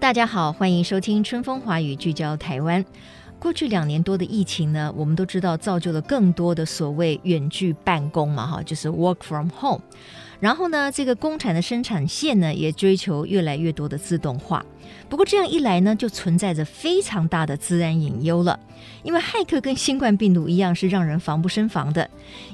大家好，欢迎收听《春风华语》，聚焦台湾。过去两年多的疫情呢，我们都知道造就了更多的所谓远距办公嘛，哈，就是 work from home。然后呢，这个工厂的生产线呢，也追求越来越多的自动化。不过这样一来呢，就存在着非常大的资安隐忧了。因为骇客跟新冠病毒一样，是让人防不胜防的。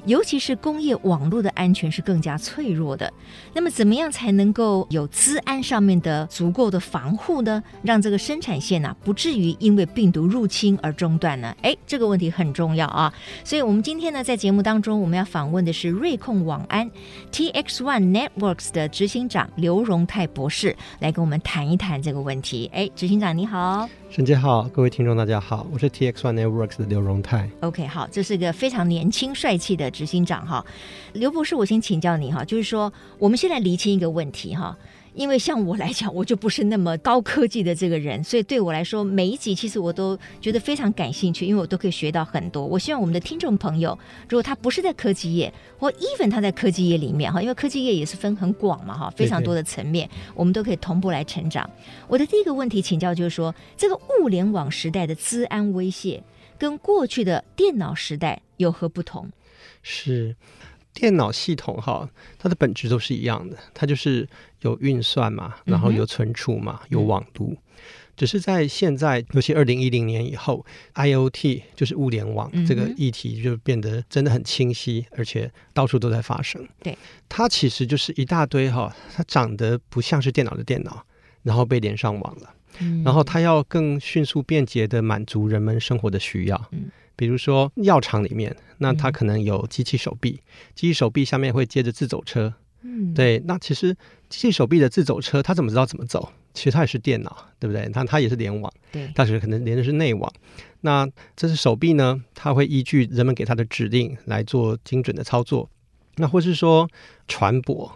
尤其是工业网络的安全是更加脆弱的。那么，怎么样才能够有资安上面的足够的防护呢？让这个生产线呢、啊，不至于因为病毒入侵而中断呢？哎，这个问题很重要啊。所以，我们今天呢，在节目当中，我们要访问的是瑞控网安 TX One Networks 的执行长刘荣泰博士，来跟我们谈一谈这个问题。哎，执行长你好。沈姐好，各位听众大家好，我是 TX1 Networks 的刘荣泰。OK，好，这是个非常年轻帅气的执行长哈，刘博士，我先请教你哈，就是说我们现在厘清一个问题哈。因为像我来讲，我就不是那么高科技的这个人，所以对我来说，每一集其实我都觉得非常感兴趣，因为我都可以学到很多。我希望我们的听众朋友，如果他不是在科技业，或 even 他在科技业里面哈，因为科技业也是分很广嘛哈，非常多的层面，我们都可以同步来成长。我的第一个问题请教就是说，这个物联网时代的资安威胁，跟过去的电脑时代有何不同？是。电脑系统哈，它的本质都是一样的，它就是有运算嘛，然后有存储嘛，有网络。只是在现在，尤其二零一零年以后，IoT 就是物联网这个议题就变得真的很清晰，而且到处都在发生。对，它其实就是一大堆哈，它长得不像是电脑的电脑，然后被连上网了，然后它要更迅速便捷的满足人们生活的需要。嗯比如说药厂里面，那它可能有机器手臂，嗯、机器手臂下面会接着自走车。嗯，对，那其实机器手臂的自走车，它怎么知道怎么走？其实它也是电脑，对不对？它它也是联网，对，但是可能连的是内网。那这是手臂呢，它会依据人们给它的指令来做精准的操作。那或是说船舶，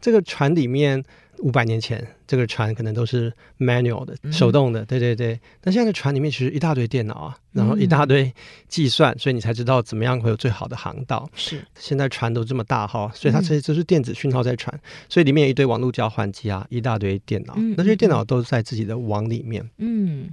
这个船里面。五百年前，这个船可能都是 manual 的，手动的，对对对。但现在的船里面其实一大堆电脑啊，然后一大堆计算，嗯、所以你才知道怎么样会有最好的航道。是，现在船都这么大哈，所以它这些都是电子讯号在传，嗯、所以里面有一堆网络交换机啊，一大堆电脑。嗯、那这些电脑都在自己的网里面。嗯。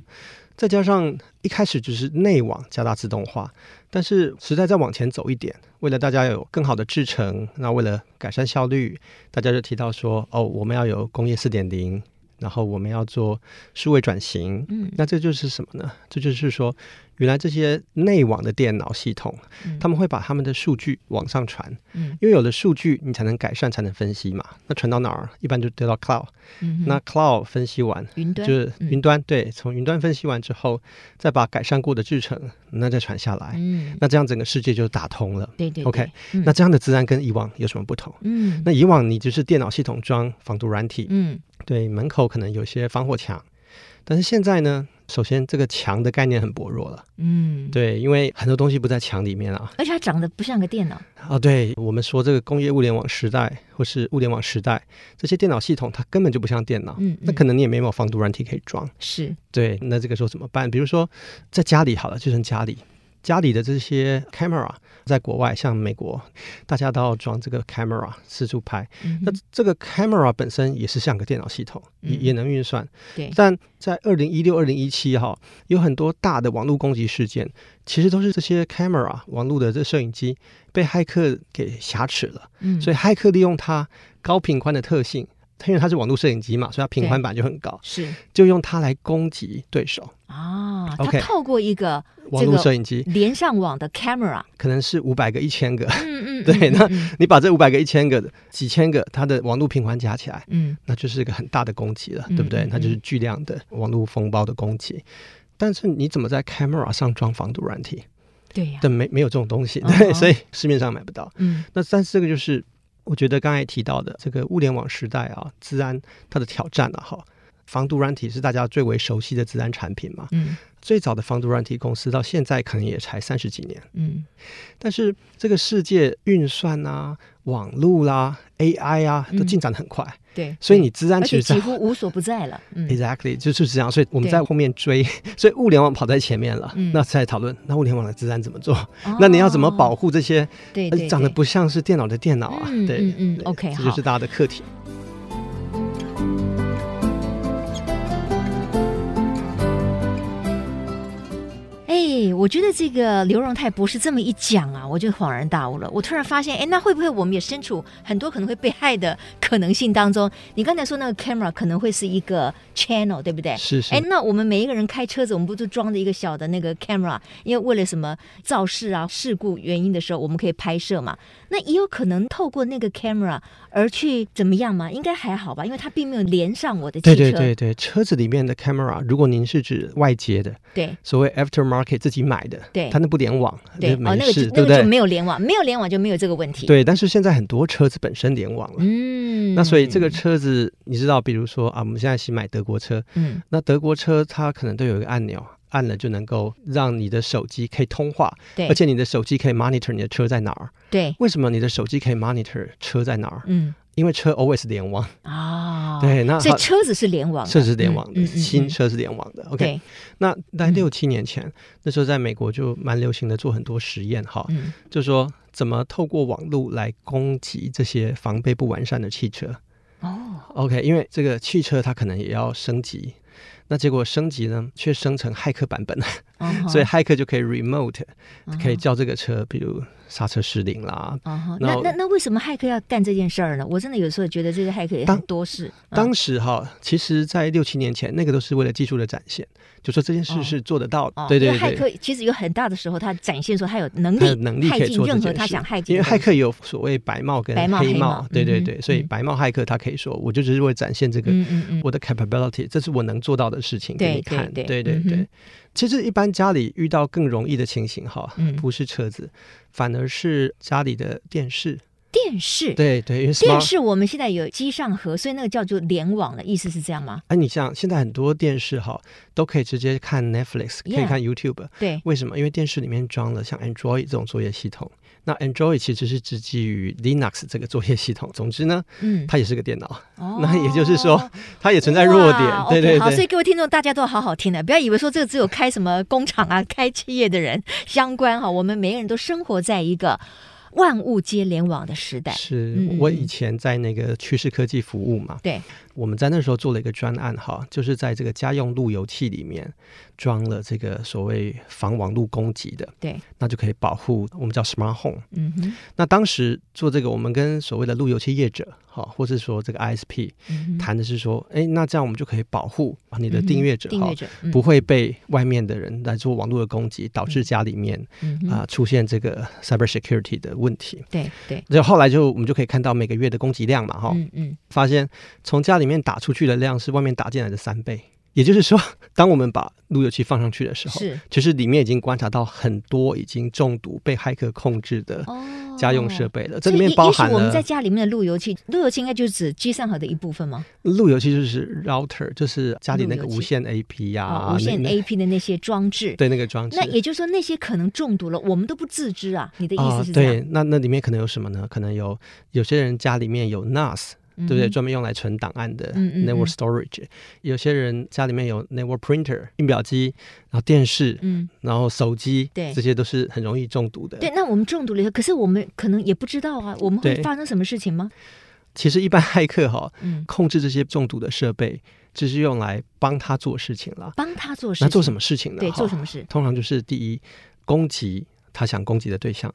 再加上一开始只是内网加大自动化，但是时代再往前走一点，为了大家有更好的制程，那为了改善效率，大家就提到说，哦，我们要有工业四点零。然后我们要做数位转型，嗯，那这就是什么呢？这就是说，原来这些内网的电脑系统，嗯、他们会把他们的数据往上传，嗯，因为有了数据，你才能改善，才能分析嘛。那传到哪儿？一般就丢到 cloud，嗯，那 cloud 分析完，云端就是云端，嗯、对，从云端分析完之后，再把改善过的制成，那再传下来，嗯，那这样整个世界就打通了，对对，对，OK，、嗯、那这样的自然跟以往有什么不同？嗯，那以往你就是电脑系统装防毒软体，嗯。对，门口可能有些防火墙，但是现在呢，首先这个墙的概念很薄弱了。嗯，对，因为很多东西不在墙里面啊，而且它长得不像个电脑。啊，对，我们说这个工业物联网时代或是物联网时代，这些电脑系统它根本就不像电脑。嗯，嗯，那可能你也没有防毒软体可以装。是，对，那这个时候怎么办？比如说在家里好了，就成家里。家里的这些 camera，在国外像美国，大家都要装这个 camera 四处拍。嗯、那这个 camera 本身也是像个电脑系统，也、嗯、也能运算。对。但在二零一六、二零一七哈，有很多大的网络攻击事件，其实都是这些 camera 网络的这摄影机被骇客给挟持了。嗯。所以骇客利用它高频宽的特性。因为它是网络摄影机嘛，所以它频宽版就很高，是就用它来攻击对手啊。它透过一个网络摄影机连上网的 camera，可能是五百个、一千个，嗯嗯，对。那你把这五百个、一千个、几千个它的网络频宽加起来，嗯，那就是一个很大的攻击了，对不对？那就是巨量的网络风暴的攻击。但是你怎么在 camera 上装防毒软体？对呀、啊，但没没有这种东西，对，uh. 所以市面上买不到。嗯，那但是这个就是我觉得刚才提到的这个物联网时代啊，治安它的挑战啊，哈，防毒软体是大家最为熟悉的资安产品嘛。嗯。最早的防毒软体公司到现在可能也才三十几年，嗯，但是这个世界运算啊、网络啦、啊、AI 啊，都进展的很快，嗯、对，所以你资安其实几乎无所不在了、嗯、，exactly 就是这样，所以我们在后面追，所以物联网跑在前面了，嗯、那再讨论那物联网的资安怎么做、哦，那你要怎么保护这些对，长得不像是电脑的电脑啊，嗯、对，嗯，嗯，OK，这就是大家的课题。哎，我觉得这个刘荣泰博士这么一讲啊，我就恍然大悟了。我突然发现，哎，那会不会我们也身处很多可能会被害的可能性当中？你刚才说那个 camera 可能会是一个 channel，对不对？是是。哎，那我们每一个人开车子，我们不就装着一个小的那个 camera？因为为了什么肇事啊、事故原因的时候，我们可以拍摄嘛。那也有可能透过那个 camera 而去怎么样嘛？应该还好吧，因为它并没有连上我的汽车。对对对对，车子里面的 camera，如果您是指外接的，对，所谓 aftermarket 自己买的，对，它那不联网，对，没事，哦，那个对不对？没有联网，没有联网就没有这个问题。对，但是现在很多车子本身联网了，嗯，那所以这个车子你知道，比如说啊，我们现在新买德国车，嗯，那德国车它可能都有一个按钮。按了就能够让你的手机可以通话，对，而且你的手机可以 monitor 你的车在哪儿。对，为什么你的手机可以 monitor 车在哪儿？嗯，因为车 always 联网啊、哦。对，那所以车子是联网的，车子是联网的、嗯嗯嗯，新车是联网的。OK，那在六七年前、嗯，那时候在美国就蛮流行的做很多实验哈、嗯，就说怎么透过网络来攻击这些防备不完善的汽车。哦，OK，因为这个汽车它可能也要升级。那结果升级呢，却生成骇客版本，uh -huh. 所以骇客就可以 remote，、uh -huh. 可以叫这个车，比如刹车失灵啦。Uh -huh. 那那那为什么骇客要干这件事儿呢？我真的有时候觉得这个骇客也很多事。当，当时哈，其实，在六七年前，那个都是为了技术的展现，就说这件事是做得到的。Uh. 对对对，骇客其实有很大的时候，他展现说他有能力，有能力可以做任何他想骇进。因为骇客有所谓白帽跟黑帽，黑帽对对对，嗯、所以白帽骇客他可以说，我就只是为了展现这个我的 capability，、嗯嗯嗯、这是我能做到的事情给你看。对对对，对、嗯，其实一般家里遇到更容易的情形哈，不是车子、嗯，反而是家里的电视。电视，对对，因为电视我们现在有机上盒，所以那个叫做联网的意思是这样吗？哎、啊，你像现在很多电视哈，都可以直接看 Netflix，可以看 YouTube。对，为什么？因为电视里面装了像 Android 这种作业系统。那 Android 其实是只基于 Linux 这个作业系统。总之呢，嗯，它也是个电脑。哦，那也就是说，它也存在弱点。对对对。Okay, 好，所以各位听众大家都好好听的，不要以为说这个只有开什么工厂啊、开企业的人 相关哈。我们每个人都生活在一个。万物皆联网的时代，是我以前在那个趋势科技服务嘛？对，我们在那时候做了一个专案哈，就是在这个家用路由器里面装了这个所谓防网络攻击的，对，那就可以保护我们叫 Smart Home。嗯哼，那当时做这个，我们跟所谓的路由器业者哈，或是说这个 ISP 谈的是说，哎，那这样我们就可以保护你的订阅者哈、嗯，不会被外面的人来做网络的攻击，导致家里面啊、嗯呃、出现这个 Cyber Security 的问题，对对，就后后来就我们就可以看到每个月的攻击量嘛，哈，嗯嗯，发现从家里面打出去的量是外面打进来的三倍，也就是说，当我们把路由器放上去的时候，是，其实里面已经观察到很多已经中毒被骇客控制的家用设备了，哦、这里面包含了我们在家里面的路由器，路由器应该就是指机上盒的一部分吗？路由器就是 router，就是家里那个无线 AP 呀、啊哦，无线 AP 的那些装置，对那个装置。那也就是说，那些可能中毒了，我们都不自知啊？你的意思是这样？哦、对，那那里面可能有什么呢？可能有有些人家里面有 NAS。对不对？专门用来存档案的 network storage，有些人家里面有 network printer 印表机，然后电视，嗯，然后手机，对，这些都是很容易中毒的。对，那我们中毒了以后，可是我们可能也不知道啊，我们会发生什么事情吗？其实一般骇客哈，嗯，控制这些中毒的设备，只是用来帮他做事情了。帮他做事情，那做什么事情呢？对，做什么事？通常就是第一，攻击他想攻击的对象。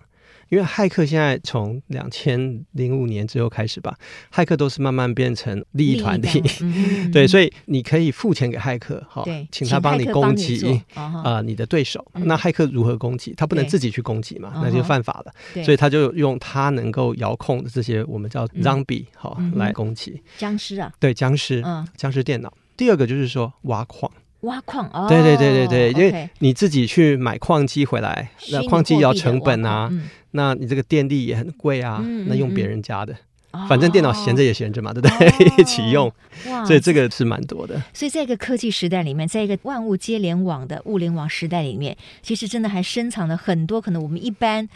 因为骇客现在从两千零五年之后开始吧，骇客都是慢慢变成利益团体，嗯、对，所以你可以付钱给骇客，哈，请他帮你攻击啊、呃、你的对手。嗯、那骇客如何攻击？他不能自己去攻击嘛，那就犯法了。所以他就用他能够遥控的这些我们叫 zombie 哈、嗯、来攻击僵尸啊，对僵尸，嗯，僵尸电脑。第二个就是说挖矿。挖矿哦，对对对对对，因为你自己去买矿机回来，那矿机要成本啊，那你这个电力也很贵啊，嗯嗯那用别人家的，哦反正电脑闲着也闲着嘛，对不对？哦 一起用，哇所以这个是蛮多的。所以在一个科技时代里面，在一个万物皆联网的物联网时代里面，其实真的还深藏了很多可能我们一般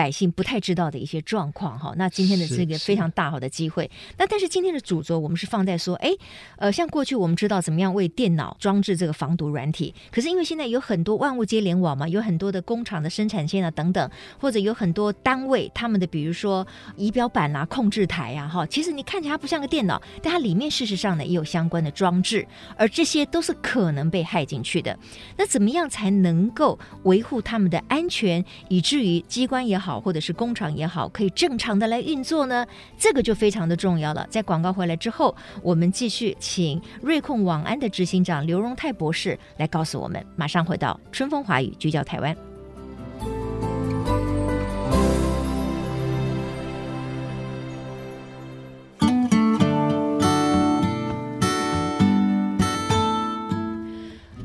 百姓不太知道的一些状况哈。那今天的这个非常大好的机会，那但是今天的主轴我们是放在说，哎，呃，像过去我们知道怎么样为电脑装置这个防毒软体，可是因为现在有很多万物皆联网嘛，有很多的工厂的生产线啊等等，或者有很多单位他们的比如说仪表板啊、控制台啊，哈，其实你看起来它不像个电脑，但它里面事实上呢也有相关的装置，而这些都是可能被害进去的。那怎么样才能够维护他们的安全，以至于机关也好，或者是工厂也好，可以正常的来运作呢？这个就非常的重要了。在广告回来之后，我们继续请瑞控网安的执行长刘荣泰博士来告诉我们。马上回到春风华语，聚焦台湾。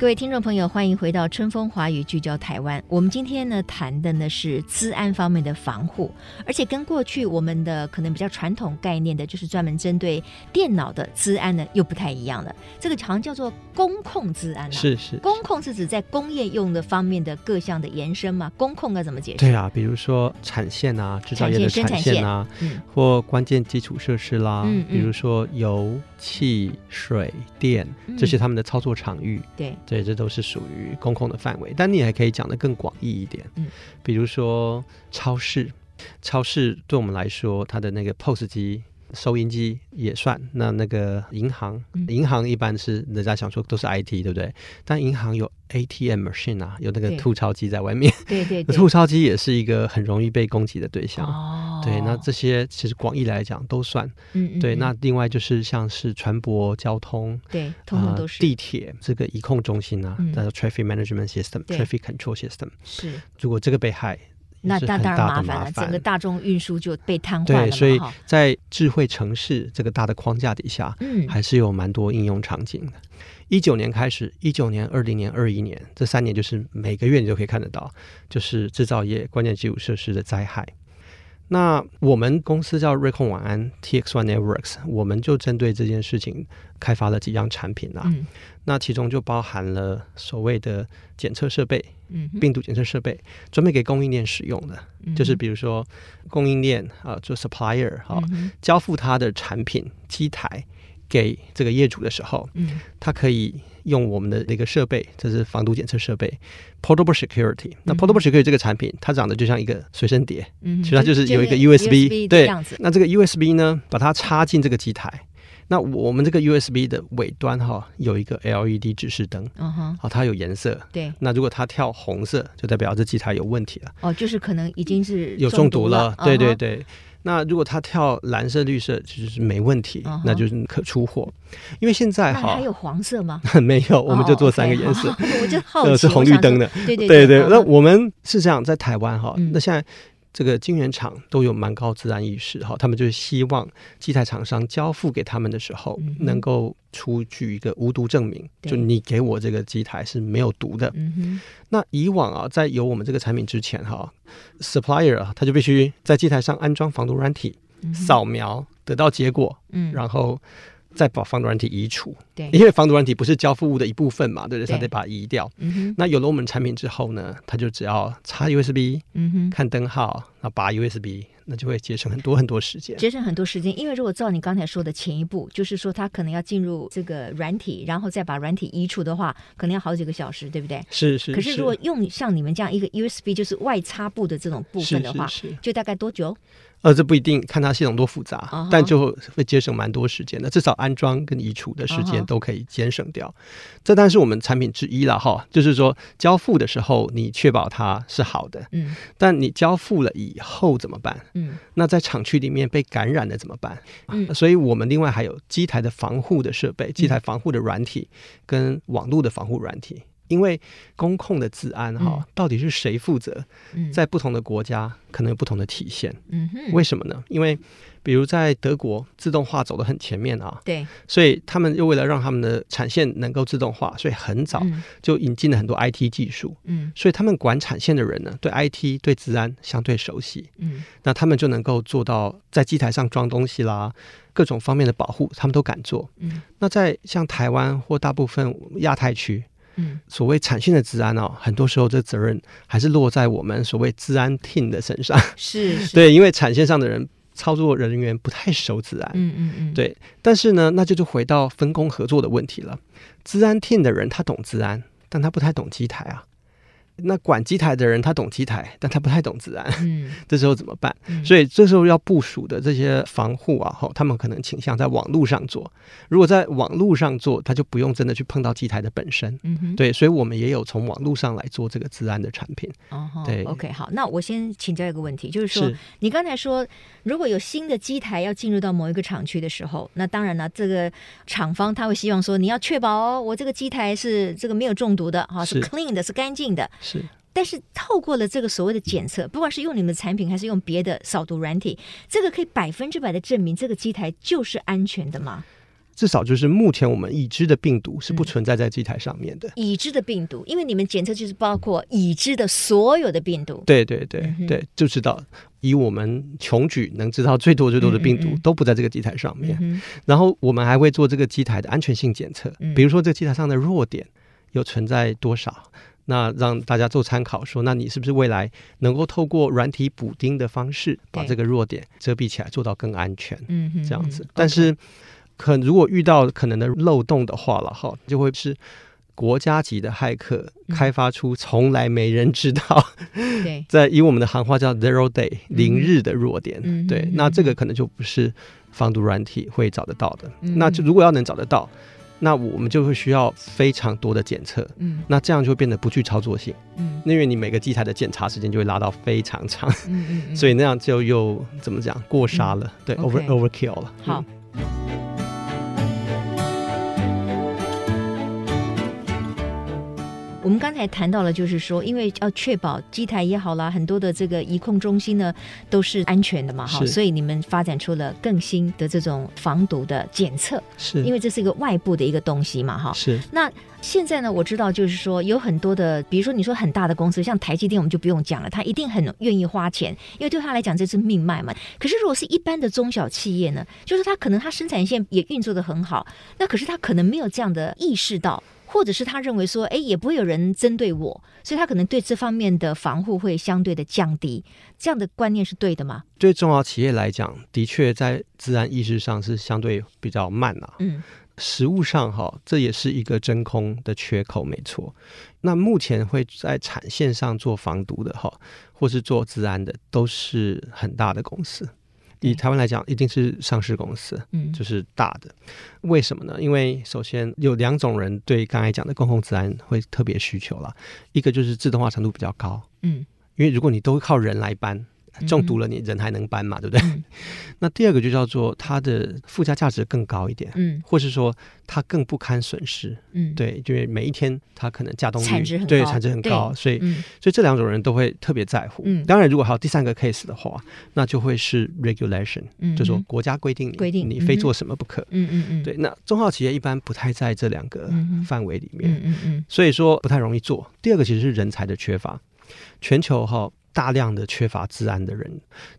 各位听众朋友，欢迎回到春风华语聚焦台湾。我们今天呢谈的呢是资安方面的防护，而且跟过去我们的可能比较传统概念的，就是专门针对电脑的资安呢又不太一样了。这个好像叫做工控资安啊，是是，工控是指在工业用的方面的各项的延伸嘛？工控该怎么解释？对啊，比如说产线啊，制造业的产线啊，嗯，或关键基础设施啦，嗯嗯比如说油气、水电，这些他们的操作场域，对。对，这都是属于公共的范围，但你也可以讲得更广义一点，嗯，比如说超市，超市对我们来说，它的那个 POS 机、收音机也算。那那个银行，嗯、银行一般是人家想说都是 IT，对不对？但银行有 ATM machine 啊，有那个吐钞机在外面，对对对，吐钞机也是一个很容易被攻击的对象。哦，对，那这些其实广义来讲都算。嗯，嗯，对，那另外就是像是船舶交通，对，通通都是、呃、地铁这个移控中心啊，叫做、嗯、traffic management system，traffic control system。是，如果这个被害，那那当然麻烦了，整个大众运输就被瘫痪了。对，所以在智慧城市这个大的框架底下，嗯，还是有蛮多应用场景的。一九年开始，一九年、二零年、二一年这三年，就是每个月你都可以看得到，就是制造业关键基础设施的灾害。那我们公司叫瑞控晚安 TX One Networks，我们就针对这件事情开发了几样产品啊。嗯、那其中就包含了所谓的检测设备，嗯，病毒检测设备，专门给供应链使用的，嗯、就是比如说供应链啊，做 supplier 哈、嗯，交付他的产品机台给这个业主的时候，嗯，他可以。用我们的那个设备，这是防毒检测设备，Portable Security。那 Portable Security 这个产品，它长得就像一个随身碟，嗯，其实它就是有一个 USB，对，那这个 USB 呢，把它插进这个机台，那我们这个 USB 的尾端哈，有一个 LED 指示灯，嗯哼，好，它有颜色，对，那如果它跳红色，就代表这机台有问题了，哦，就是可能已经是有中毒了，对对对。那如果他跳蓝色、绿色，其实是没问题，uh. 那就是可出货。因为现在哈，还有黄色吗？没有，我们就做三个颜色。Oh. 我就好奇，是红绿灯的。对对对对。那我们是这样，在台湾哈、嗯，那现在这个晶圆厂都有蛮高自然意识哈，他们就是希望机台厂商交付给他们的时候，嗯、能够出具一个无毒证明，就你给我这个机台是没有毒的。嗯那以往啊，在有我们这个产品之前哈，supplier 啊，他就必须在机台上安装防毒软体，扫、嗯、描得到结果，嗯，然后再把防毒软体移除。对，因为防毒软体不是交付物的一部分嘛，对不对？他得把它移掉。嗯，那有了我们产品之后呢，他就只要插 USB，嗯哼，看灯号，然后拔 USB。那就会节省很多很多时间，节省很多时间。因为如果照你刚才说的前一步，就是说他可能要进入这个软体，然后再把软体移除的话，可能要好几个小时，对不对？是是。可是如果用像你们这样一个 USB，就是外插部的这种部分的话，是是是就大概多久？呃，这不一定，看它系统多复杂，uh -huh. 但就会节省蛮多时间的。至少安装跟移除的时间都可以节省掉。Uh -huh. 这当然是我们产品之一了哈，就是说交付的时候你确保它是好的，嗯，但你交付了以后怎么办？嗯，那在厂区里面被感染了怎么办？嗯，所以我们另外还有机台的防护的设备、机台防护的软体跟网络的防护软体。因为公控的治安哈，嗯、到底是谁负责？嗯、在不同的国家可能有不同的体现。嗯哼，为什么呢？因为比如在德国，自动化走得很前面啊。对。所以他们又为了让他们的产线能够自动化，所以很早就引进了很多 IT 技术。嗯。所以他们管产线的人呢，对 IT 对治安相对熟悉。嗯。那他们就能够做到在机台上装东西啦，各种方面的保护，他们都敢做。嗯。那在像台湾或大部分亚太区。嗯，所谓产线的治安哦，很多时候这责任还是落在我们所谓治安 team 的身上。是，是对，因为产线上的人操作人员不太熟治安。嗯嗯嗯。对，但是呢，那就就回到分工合作的问题了。治安 team 的人他懂治安，但他不太懂机台啊。那管机台的人，他懂机台，但他不太懂治安。嗯，这时候怎么办？嗯、所以这时候要部署的这些防护啊，吼他们可能倾向在网络上做。如果在网络上做，他就不用真的去碰到机台的本身。嗯哼，对，所以我们也有从网络上来做这个治安的产品。哦，对，OK，好，那我先请教一个问题，就是说，是你刚才说，如果有新的机台要进入到某一个厂区的时候，那当然了，这个厂方他会希望说，你要确保哦，我这个机台是这个没有中毒的，哈，是 clean 的，是干净的。是。但是透过了这个所谓的检测，不管是用你们的产品还是用别的扫毒软体，这个可以百分之百的证明这个机台就是安全的吗？至少就是目前我们已知的病毒是不存在在机台上面的。嗯、已知的病毒，因为你们检测就是包括已知的所有的病毒。对对对、嗯、对，就知道以我们穷举能知道最多最多的病毒都不在这个机台上面。嗯、然后我们还会做这个机台的安全性检测，嗯、比如说这个机台上的弱点有存在多少。那让大家做参考，说，那你是不是未来能够透过软体补丁的方式，把这个弱点遮蔽起来，做到更安全？嗯哼，这样子。嗯、但是，可如果遇到可能的漏洞的话了，哈，就会是国家级的骇客开发出从来没人知道，在以我们的行话叫 zero day 零日的弱点，嗯、对，那这个可能就不是防毒软体会找得到的。嗯、那就如果要能找得到。那我们就会需要非常多的检测，嗯，那这样就会变得不具操作性，嗯，因为你每个机台的检查时间就会拉到非常长，嗯嗯，嗯，所以那样就又怎么讲过杀了，嗯、对，over overkill 了，好。我们刚才谈到了，就是说，因为要确保机台也好啦，很多的这个移控中心呢都是安全的嘛，哈，所以你们发展出了更新的这种防毒的检测，是因为这是一个外部的一个东西嘛，哈，是。那现在呢，我知道就是说有很多的，比如说你说很大的公司，像台积电，我们就不用讲了，他一定很愿意花钱，因为对他来讲这是命脉嘛。可是如果是一般的中小企业呢，就是他可能他生产线也运作的很好，那可是他可能没有这样的意识到。或者是他认为说，哎，也不会有人针对我，所以他可能对这方面的防护会相对的降低。这样的观念是对的吗？对中小企业来讲，的确在资安意识上是相对比较慢啊。嗯，实物上哈，这也是一个真空的缺口，没错。那目前会在产线上做防毒的哈，或是做治安的，都是很大的公司。以台湾来讲，一定是上市公司，嗯，就是大的。为什么呢？因为首先有两种人对刚才讲的公共治安会特别需求了，一个就是自动化程度比较高，嗯，因为如果你都靠人来搬。中毒了，你人还能搬嘛？对不对？嗯、那第二个就叫做它的附加价值更高一点，嗯，或是说它更不堪损失，嗯，对，因为每一天它可能价动率产值很高，对，产值很高，所以、嗯，所以这两种人都会特别在乎。嗯，当然，如果还有第三个 case 的话，那就会是 regulation，嗯，就是说国家规定规定你非做什么不可，嗯嗯嗯，对。那中小企业一般不太在这两个范围里面，嗯嗯嗯，所以说不太容易做。第二个其实是人才的缺乏，全球哈。大量的缺乏治安的人，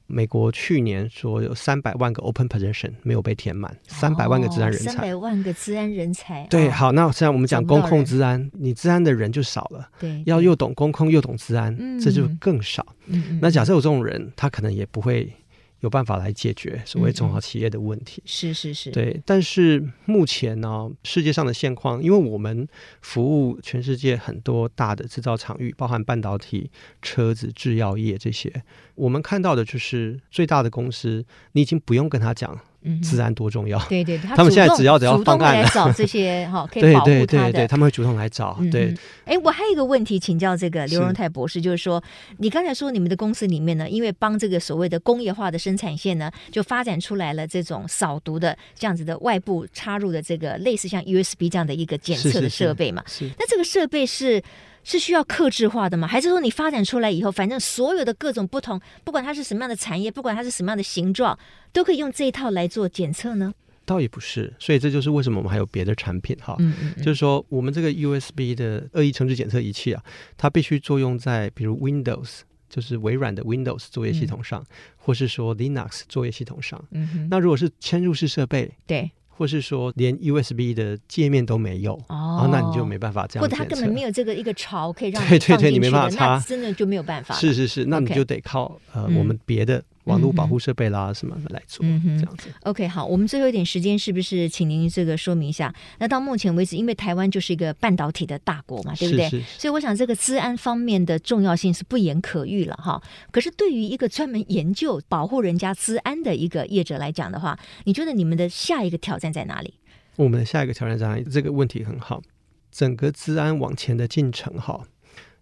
美国去年说有三百万个 open position 没有被填满，三百万个治安人才，三百万个治安人才。对，好，那现在我们讲公控治安，你治安的人就少了，对，要又懂公控又懂治安，嗯，这就更少。嗯，那假设有这种人，他可能也不会。有办法来解决所谓中小企业的问题，嗯、是是是，对。但是目前呢，世界上的现况，因为我们服务全世界很多大的制造场域，包含半导体、车子、制药业这些，我们看到的就是最大的公司，你已经不用跟他讲资安多重要。对对对，他们现在只要只要方案来找这些哈，可以保护他的。对对对，他们会主动来找。对，哎，我还有一个问题请教这个刘荣泰博士，就是说，你刚才说你们的公司里面呢，因为帮这个所谓的工业化的生产线呢，就发展出来了这种扫毒的这样子的外部插入的这个类似像 USB 这样的一个检测的设备嘛。是。那这个设备是？是需要克制化的吗？还是说你发展出来以后，反正所有的各种不同，不管它是什么样的产业，不管它是什么样的形状，都可以用这一套来做检测呢？倒也不是，所以这就是为什么我们还有别的产品哈。嗯嗯嗯，就是说我们这个 USB 的恶意程式检测仪器啊，它必须作用在比如 Windows，就是微软的 Windows 作业系统上，嗯、或是说 Linux 作业系统上。嗯。那如果是嵌入式设备，对。或是说连 USB 的界面都没有哦，那你就没办法这样。或者它根本没有这个一个槽可以让你对对对，你没办法插，真的就没有办法。是是是，那你就得靠呃我们别的。网络保护设备啦，什么来做？嗯，这样子。OK，好，我们最后一点时间，是不是请您这个说明一下？那到目前为止，因为台湾就是一个半导体的大国嘛，对不对？是是。所以我想，这个治安方面的重要性是不言可喻了哈。可是，对于一个专门研究保护人家治安的一个业者来讲的话，你觉得你们的下一个挑战在哪里？我们的下一个挑战在哪里？这个问题很好。整个治安往前的进程，哈。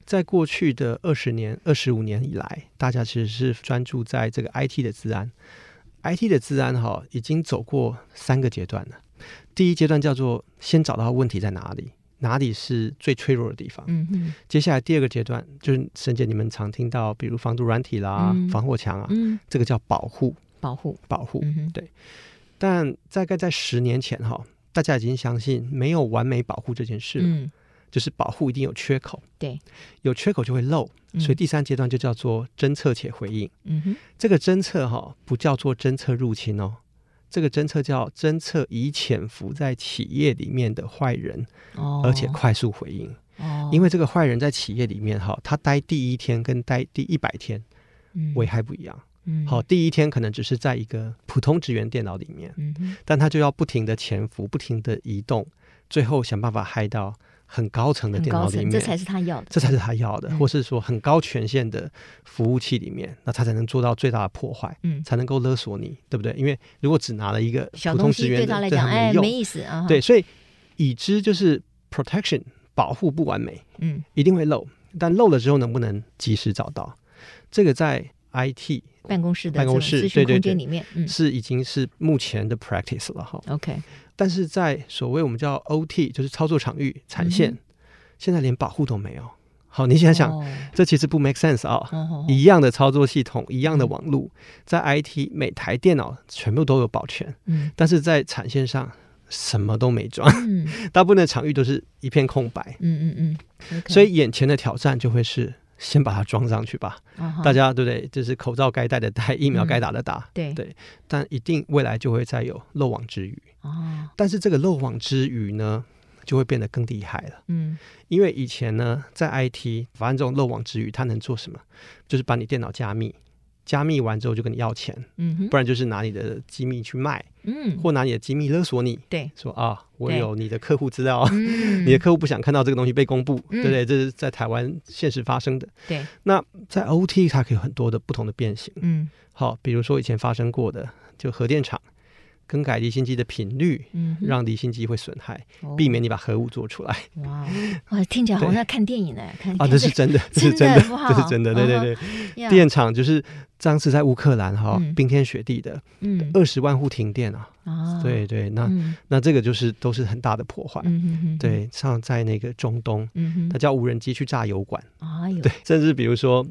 在过去的二十年、二十五年以来，大家其实是专注在这个 IT 的治安。IT 的治安哈，已经走过三个阶段了。第一阶段叫做先找到问题在哪里，哪里是最脆弱的地方。嗯嗯。接下来第二个阶段就是沈姐你们常听到，比如防毒软体啦、嗯、防火墙啊，嗯，这个叫保护、保护、保护。嗯对。但大概在十年前哈，大家已经相信没有完美保护这件事了。嗯。就是保护一定有缺口，对，有缺口就会漏，所以第三阶段就叫做侦测且回应。嗯哼，这个侦测哈不叫做侦测入侵哦，这个侦测叫侦测已潜伏在企业里面的坏人，哦，而且快速回应。哦，因为这个坏人在企业里面哈，他待第一天跟待第一百天，危害不一样。嗯，好，第一天可能只是在一个普通职员电脑里面，嗯哼，但他就要不停的潜伏，不停的移动，最后想办法害到。很高层的电脑里面，这才是他要的，这才是他要的，嗯、或是说很高权限的服务器里面，那他才能做到最大的破坏，嗯，才能够勒索你，对不对？因为如果只拿了一个普通职员的，对他来讲，哎，没意思啊。对，所以已知就是 protection 保护不完美，嗯，一定会漏，但漏了之后能不能及时找到？这个在 IT 办公室的办公室对对对里面，嗯，是已经是目前的 practice 了哈。OK。但是在所谓我们叫 OT，就是操作场域产线，嗯、现在连保护都没有。好，你想想，哦、这其实不 make sense 啊、哦！哦、一样的操作系统，一样的网络，嗯、在 IT 每台电脑全部都有保全，嗯，但是在产线上什么都没装，嗯，大部分的场域都是一片空白，嗯嗯嗯，所以眼前的挑战就会是。先把它装上去吧，哦、大家对不对？就是口罩该戴的戴，疫苗该打的打，嗯、对对。但一定未来就会再有漏网之鱼哦。但是这个漏网之鱼呢，就会变得更厉害了。嗯，因为以前呢，在 IT，反正这种漏网之鱼，它能做什么？就是把你电脑加密。加密完之后就跟你要钱，嗯，不然就是拿你的机密去卖，嗯，或拿你的机密勒索你，对，说啊，我有你的客户资料，嗯，你的客户不想看到这个东西被公布，嗯、对不对？这是在台湾现实发生的，对。那在 OT 它可以有很多的不同的变形，嗯，好，比如说以前发生过的，就核电厂。更改离心机的频率，嗯，让离心机会损害，避免你把核武做出来。哇，哇，听起来好像在看电影呢，看啊，这是真的，这是真的，这是真的，对对对。电厂就是当时在乌克兰哈，冰天雪地的，嗯，二十万户停电啊，啊，对对，那那这个就是都是很大的破坏，对，像在那个中东，嗯，它叫无人机去炸油管，哎呦，对，甚至比如说。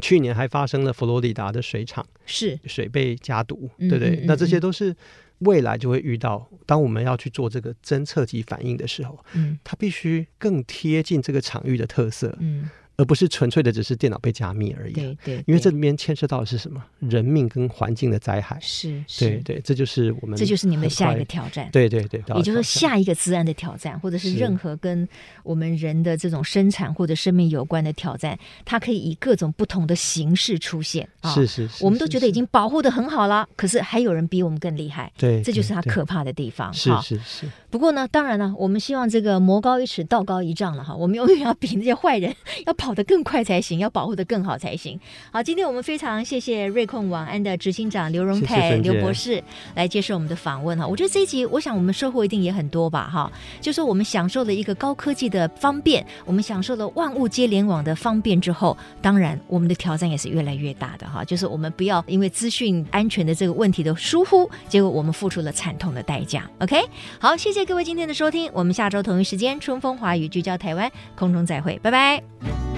去年还发生了佛罗里达的水厂，是。水被加毒，对不对？那这些都是未来就会遇到，当我们要去做这个侦测及反应的时候，嗯，它必须更贴近这个场域的特色，嗯。而不是纯粹的只是电脑被加密而已。对对，因为这里面牵涉到的是什么？人命跟环境的灾害。是，对对，这就是我们，这就是你们的下一个挑战。对对对，也就是说下一个自然的挑战，或者是任何跟我们人的这种生产或者生命有关的挑战，它可以以各种不同的形式出现。是是是，我们都觉得已经保护的很好了，可是还有人比我们更厉害。对，这就是它可怕的地方。是是是。不过呢，当然了，我们希望这个魔高一尺，道高一丈了哈。我们永远要比那些坏人要跑。跑得更快才行，要保护得更好才行。好，今天我们非常谢谢瑞控网安的执行长刘荣泰刘博士来接受我们的访问哈。我觉得这一集，我想我们收获一定也很多吧哈。就是我们享受了一个高科技的方便，我们享受了万物皆联网的方便之后，当然我们的挑战也是越来越大的哈。就是我们不要因为资讯安全的这个问题的疏忽，结果我们付出了惨痛的代价。OK，好，谢谢各位今天的收听，我们下周同一时间春风华语聚焦台湾，空中再会，拜拜。